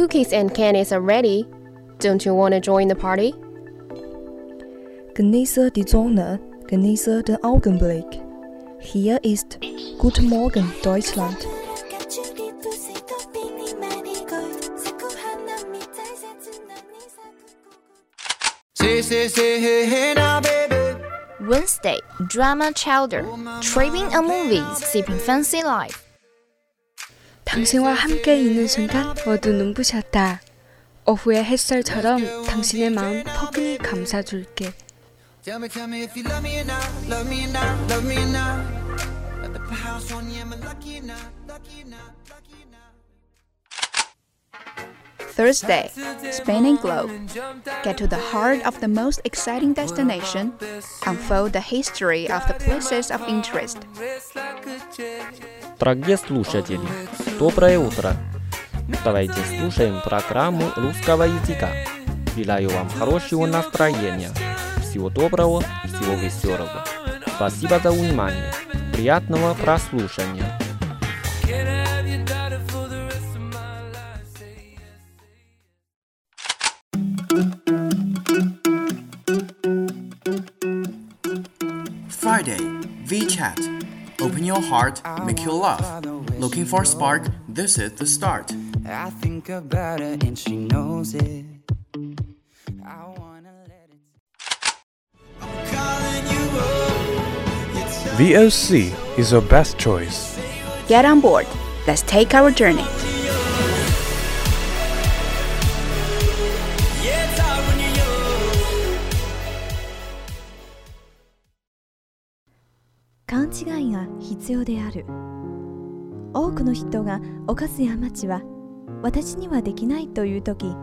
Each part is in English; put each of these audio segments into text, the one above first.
Cookies and candies are ready. Don't you want to join the party? Genieße die Sonne, genieße den Augenblick. Hier ist Guten Morgen Deutschland. Wednesday, drama chowder. Tripping on movies, sipping fancy life. 당신과 함께 있는 순간 모두 눈부셨다. 오후의 햇살처럼 당신의 마음 포근히 감싸줄게. Thursday, Spain and Globe. Get to the heart of the most exciting destination. Unfold the history of the places of interest. Дорогие слушатели, доброе утро. Давайте слушаем программу русского языка. Желаю вам хорошего настроения. Всего доброго, всего веселого. Спасибо за внимание. Приятного прослушания. Your heart, make you laugh. Looking for a spark? This is the start. I think about her and she knows it. I wanna let it. I'm calling you up. You tell VOC is your best choice. Get on board. Let's take our journey. 勘違いが必要である。多くの人が犯す過ちは私にはできないという時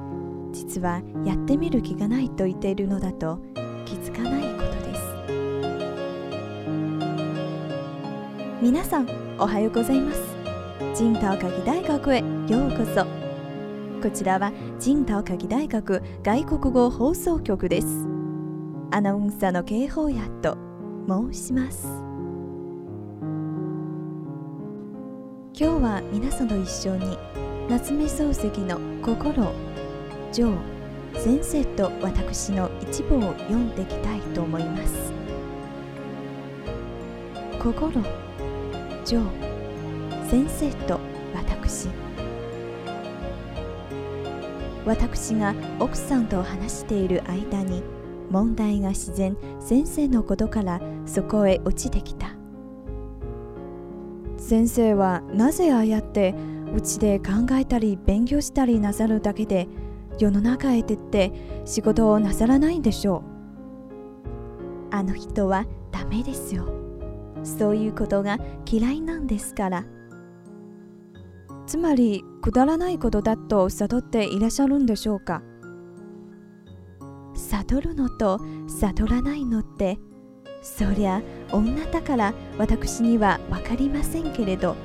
実はやってみる気がないと言っているのだと気づかないことです。皆さんおはようございます。ジンタオカギ大学へようこそ。こちらはジンタオカギ大学外国語放送局です。アナウンサーの警報やと申します。今日は皆さんと一緒に夏目漱石の「心」「情」先生と私の一部を読んでいきたいと思います。心情先生と私。私が奥さんと話している間に問題が自然先生のことからそこへ落ちてきた。先生はなぜああやってうちで考えたり勉強したりなさるだけで世の中へ出て仕事をなさらないんでしょう？あの人はダメですよ。そういうことが嫌いなんですから。つまりくだらないことだと悟っていらっしゃるんでしょうか？悟るのと悟らないのってそりゃ女だから私には分かりませんけれど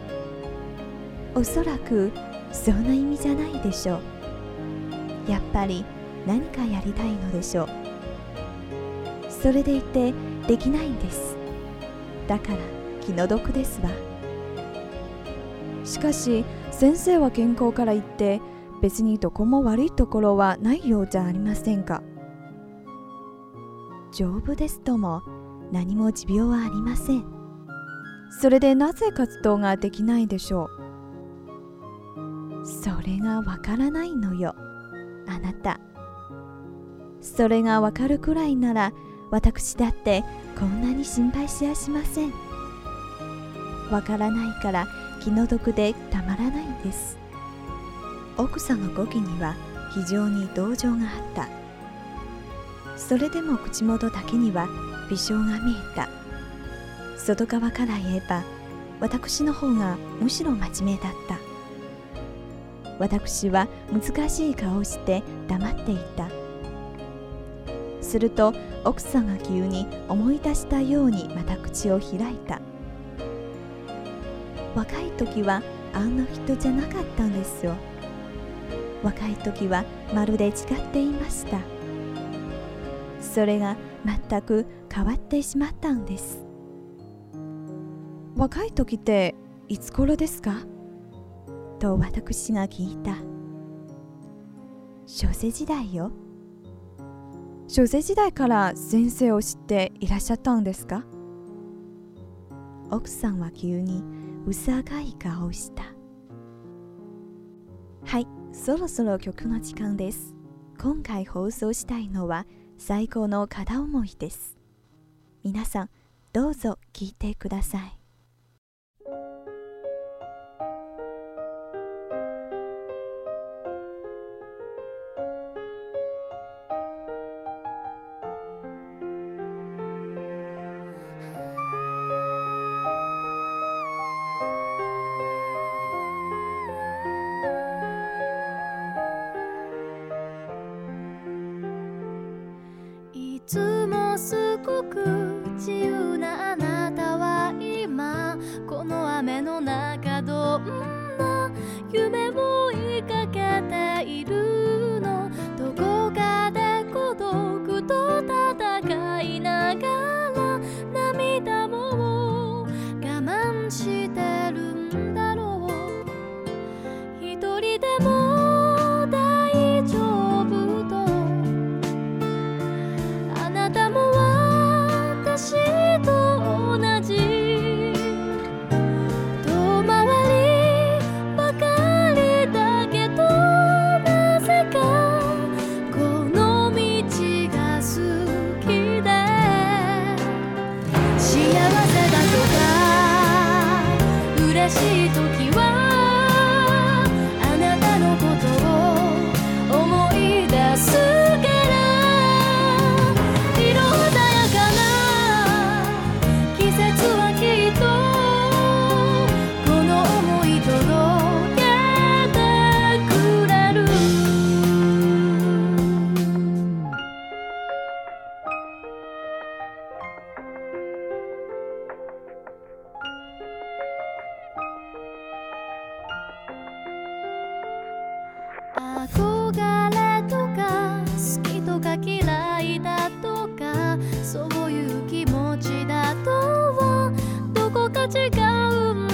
おそらくそんな意味じゃないでしょう。やっぱり何かやりたいのでしょう。それでいてできないんです。だから気の毒ですわ。しかし先生は健康から言って別にどこも悪いところはないようじゃありませんか。丈夫ですとも。何も持病はありません。それでなぜ活動ができないでしょう？それがわからないのよ。あなた。それがわかるくらいなら私だってこんなに心配しやしません。わからないから気の毒でたまらないんです。奥さんの語気には非常に同情があった。それでも口元だけには微笑が見えた。外側から言えば私の方がむしろ真面目だった。私は難しい顔をして黙っていた。すると奥さんが急に思い出したようにまた口を開いた。若い時はあんな人じゃなかったんですよ。若い時はまるで違っていました。それが全く変わってしまったんです。若い時っていつ頃ですか？と私が聞いた。小生時代よ。小生時代から先生を知っていらっしゃったんですか？奥さんは急に薄赤い顔をした。はいそろそろ曲の時間です。今回放送したいのは最高の片思いです。皆さんどうぞ聞いてください。夢憧れとか好きとか嫌いだとかそういう気持ちだとはどこか違うん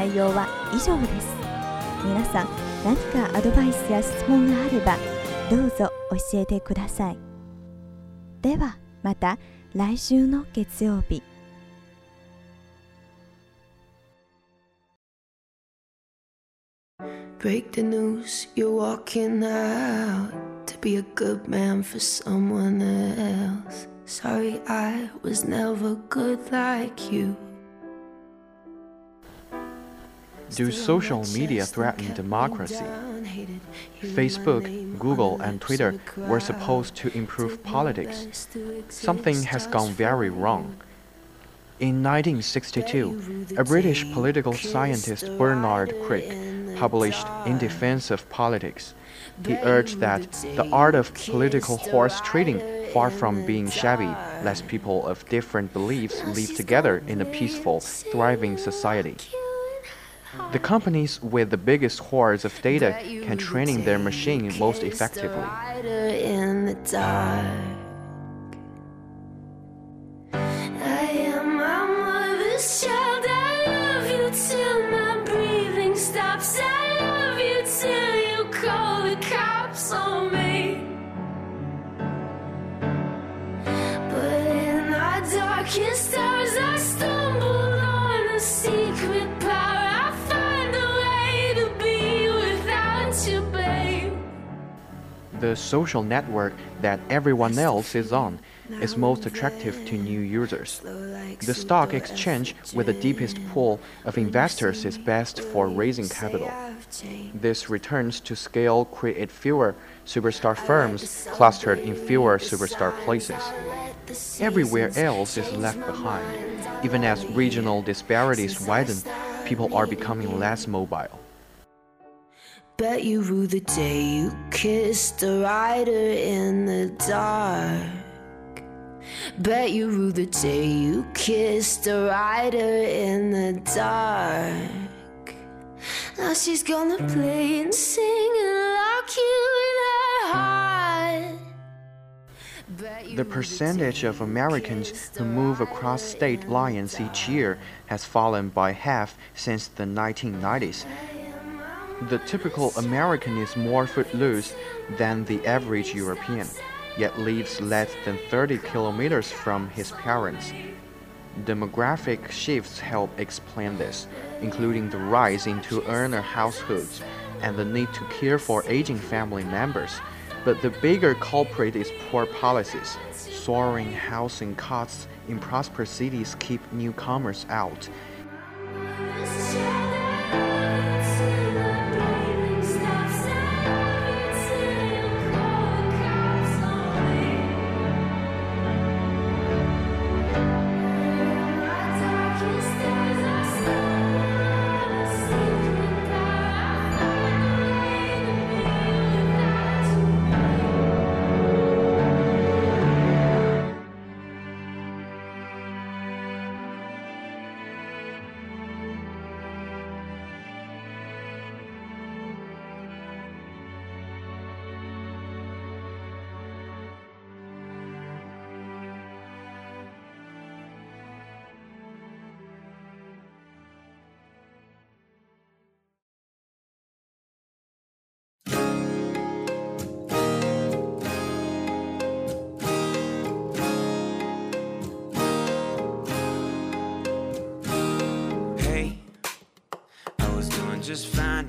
内容は以上です皆さん何かアドバイスや質問があればどうぞ教えてくださいではまた来週の月曜日 Break the news, you're walking out to be a good man for someone else. Sorry, I was never good like you. Do social media threaten democracy? Facebook, Google, and Twitter were supposed to improve politics. Something has gone very wrong. In 1962, a British political scientist, Bernard Crick, published In Defense of Politics. He urged that the art of political horse trading, far from being shabby, lets people of different beliefs live together in a peaceful, thriving society. The companies with the biggest hoards of data can train their machine most effectively. The social network that everyone else is on is most attractive to new users. The stock exchange with the deepest pool of investors is best for raising capital. This returns to scale create fewer superstar firms clustered in fewer superstar places. Everywhere else is left behind. Even as regional disparities widen, people are becoming less mobile. Bet you rue the day you kissed a rider in the dark. Bet you rue the day you kissed a rider in the dark. Now she's gonna play and sing and lock you in her heart. The percentage of Americans who move across state lines each year has fallen by half since the 1990s. The typical American is more footloose than the average European, yet lives less than 30 kilometers from his parents. Demographic shifts help explain this, including the rise in two earner households and the need to care for aging family members. But the bigger culprit is poor policies. Soaring housing costs in prosperous cities keep newcomers out.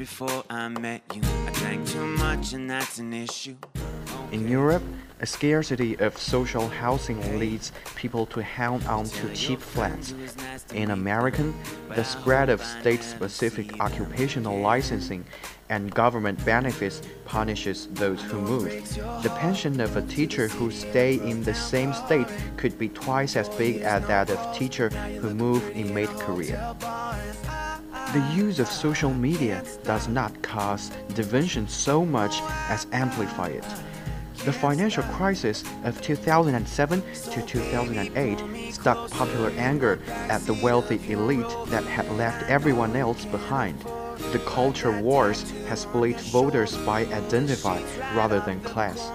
Before I met you. I drank too much and that's an issue. In Europe, a scarcity of social housing leads people to hang on to cheap flats. In America, the spread of state-specific occupational licensing and government benefits punishes those who move. The pension of a teacher who stay in the same state could be twice as big as that of a teacher who move in mid-career. The use of social media does not cause division so much as amplify it. The financial crisis of 2007 to 2008 struck popular anger at the wealthy elite that had left everyone else behind. The culture wars has split voters by identity rather than class.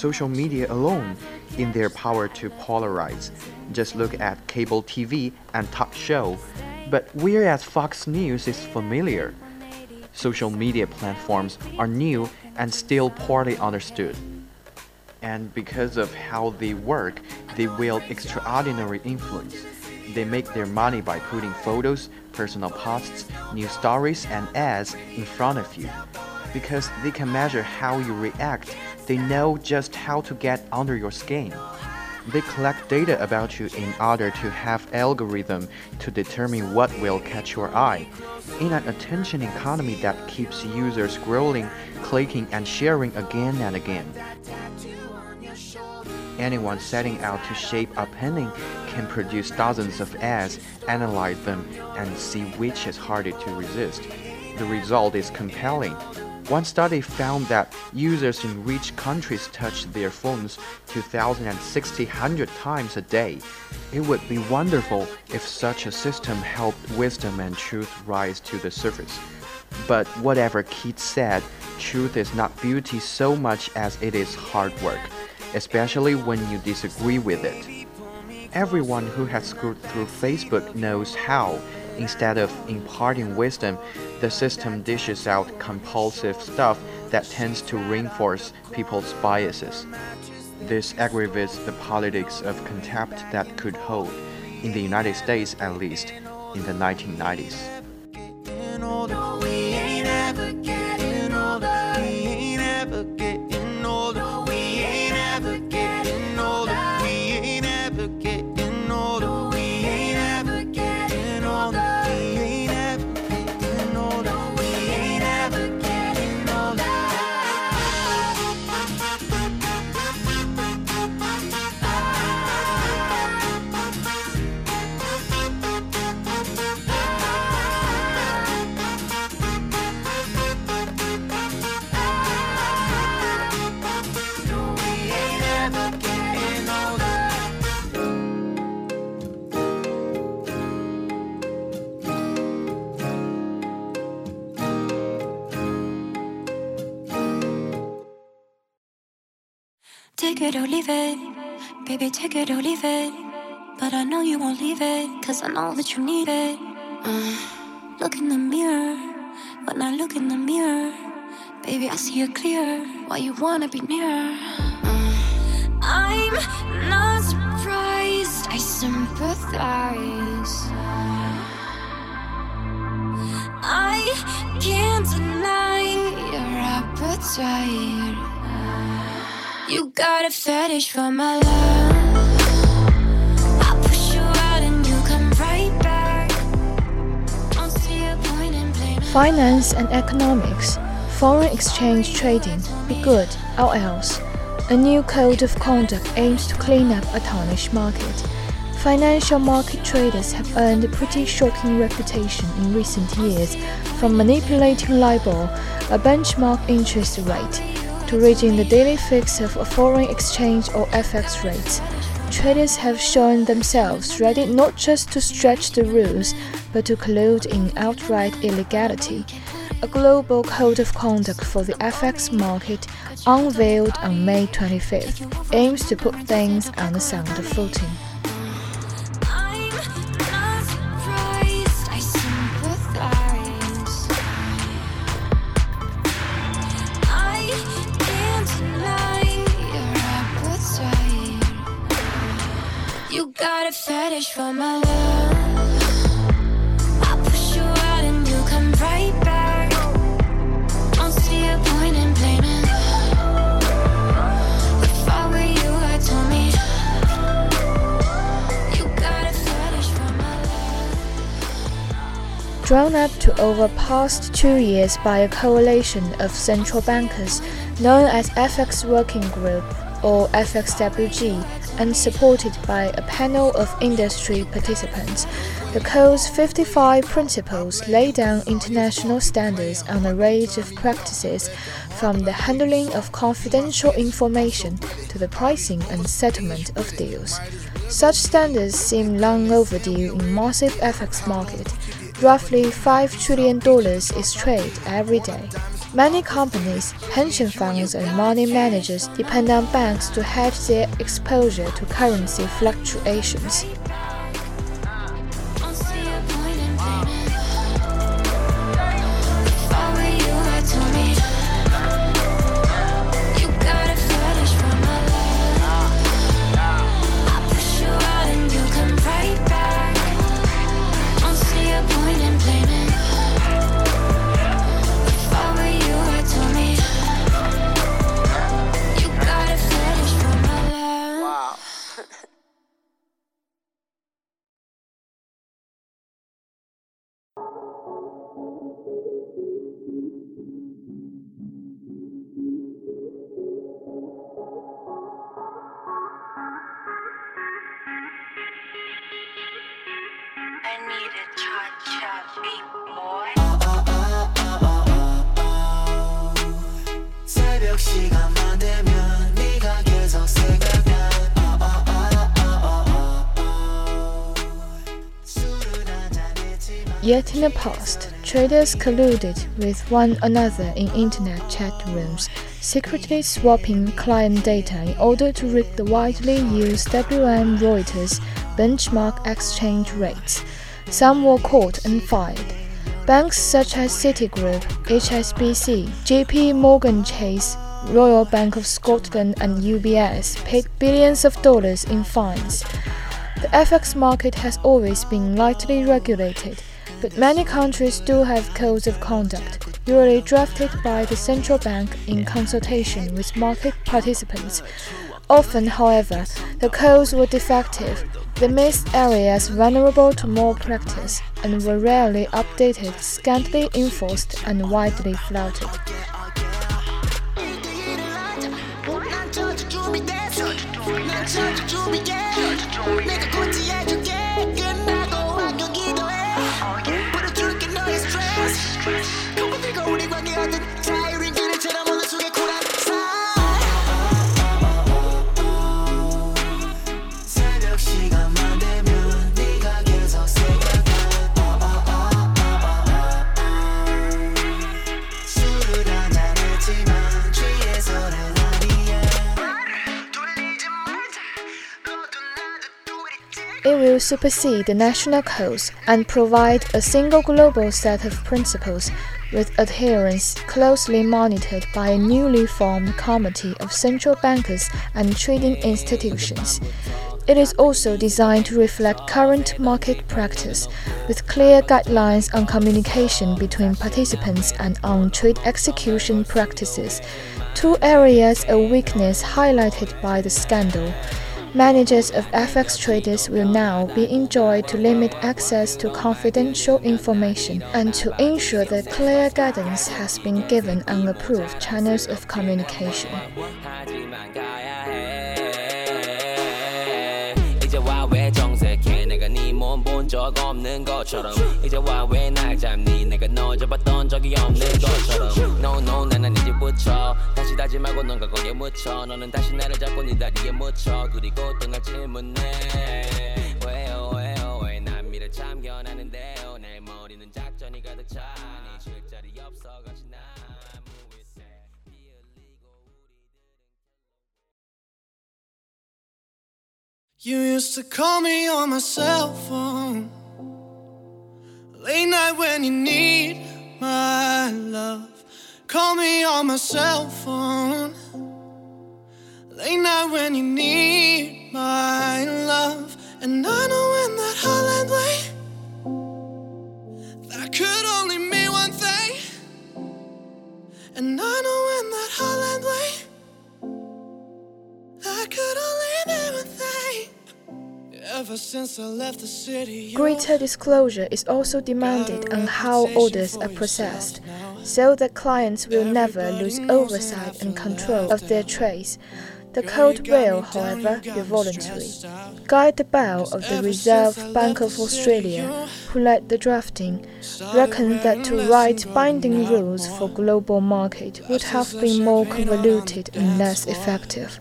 Social media alone in their power to polarize. Just look at cable TV and talk show. But whereas Fox News is familiar, social media platforms are new and still poorly understood. And because of how they work, they wield extraordinary influence. They make their money by putting photos, personal posts, news stories, and ads in front of you. Because they can measure how you react, they know just how to get under your skin. They collect data about you in order to have algorithm to determine what will catch your eye. In an attention economy that keeps users scrolling, clicking, and sharing again and again. Anyone setting out to shape a painting can produce dozens of ads, analyze them, and see which is harder to resist. The result is compelling. One study found that users in rich countries touch their phones 2,600 times a day. It would be wonderful if such a system helped wisdom and truth rise to the surface. But whatever Keats said, truth is not beauty so much as it is hard work, especially when you disagree with it. Everyone who has screwed through Facebook knows how, instead of imparting wisdom, the system dishes out compulsive stuff that tends to reinforce people's biases. This aggravates the politics of contempt that could hold, in the United States at least, in the 1990s. It or leave it, baby, take it or leave it. But I know you won't leave it, cause I know that you need it. Uh, look in the mirror, when I look in the mirror, baby, I see it clear. Why you wanna be near? Uh, I'm not surprised, I sympathize. I can't deny your appetite. You got a fetish for my love. I push you out and you come right back. Finance and economics, foreign exchange trading, be good or else. A new code of conduct aims to clean up a tarnished market. Financial market traders have earned a pretty shocking reputation in recent years, from manipulating LIBOR, a benchmark interest rate, to reading the daily fix of foreign exchange or FX rates. Traders have shown themselves ready not just to stretch the rules, but to collude in outright illegality. a global code of conduct for the FX market, unveiled on May 25th, aims to put things on a sounder footing. A fetish for my love. I push you out and you come right back. Don't see a point in blaming. If I were you, I'd tell me. You got a fetish for my love. Drawn up to over past two years by a coalition of central bankers known as FX Working Group or FXWG and supported by a panel of industry participants. The Code's 55 principles lay down international standards on a range of practices, from the handling of confidential information to the pricing and settlement of deals. Such standards seem long overdue in massive FX market. Roughly $5 trillion is traded every day. Many companies, pension funds, and money managers depend on banks to hedge their exposure to currency fluctuations. Yet in the past, traders colluded with one another in internet chat rooms, secretly swapping client data in order to rig the widely used WM Reuters benchmark exchange rates. Some were caught and fined. Banks such as Citigroup, HSBC, JP Morgan Chase, Royal Bank of Scotland, and UBS paid billions of dollars in fines. The FX market has always been lightly regulated, but many countries still have codes of conduct, usually drafted by the central bank in consultation with market participants. Often, however, the codes were defective. They missed areas vulnerable to malpractice and were rarely updated, scantily enforced, and widely flouted. Supersede the national codes and provide a single global set of principles with adherence closely monitored by a newly formed committee of central bankers and trading institutions. It is also designed to reflect current market practice, with clear guidelines on communication between participants and on trade execution practices, two areas of weakness highlighted by the scandal. Managers of FX traders will now be enjoined to limit access to confidential information and to ensure that clear guidance has been given on approved channels of communication. 하지만 가야 해 이제 와왜 정색해 내가 네 몸 본 적 없는 것처럼 이제 와왜 날 잡니 내가 너 잡았던 적이 없는 것처럼. No no 나는 이제 붙여 다시 다지 말고 넌 과거에 묻혀 너는 다시 나를 잡고 네 다리에 묻혀. 그리고 또날 질문해. 왜요 왜요 왜 난 미래 참견하는데요 내 머리는 작전이 가득 차니 쉴 자리 없어 같이 나 You used to call me on my cell phone. Late night when you need my love. Call me on my cell phone. Late night when you need my love. And I know in that Holland way, Greater disclosure is also demanded on how orders are processed, so that clients will never lose oversight and control of their trades. The code will, however, be voluntary. Guy Debelle of the Reserve Bank of Australia, who led the drafting, reckoned that to write binding rules for global market would have been more convoluted and less effective.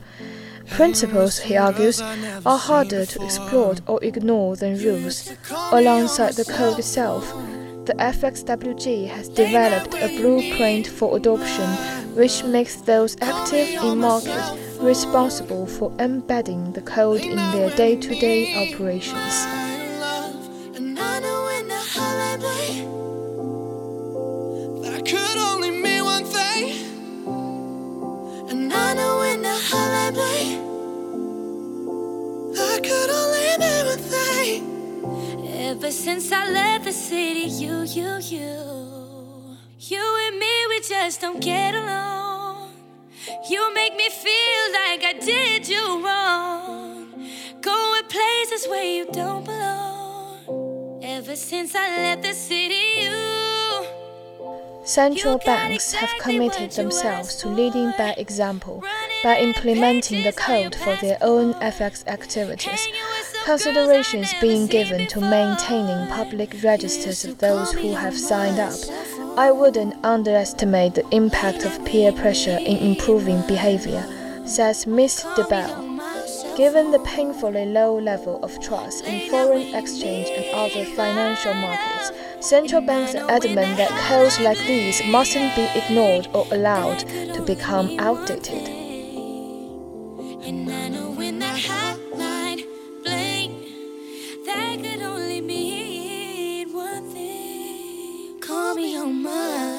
Principles, he argues, are harder to exploit or ignore than rules. Alongside the code itself, the FXWG has developed a blueprint for adoption which makes those active in market responsible for embedding the code in their day-to-day operations. Since I left the city, you, you, you, you and me, we just don't get along. You make me feel like I did you wrong. Going places where you don't belong. Ever since I left the city, you. Central banks have committed themselves to leading by example by implementing the code for their own FX activities, considerations being given to maintaining public registers of those who have signed up. I wouldn't underestimate the impact of peer pressure in improving behavior, says Ms. Debelle. Given the painfully low level of trust in foreign exchange and other financial markets, central banks are adamant that codes like these mustn't be ignored or allowed to become outdated. 你好吗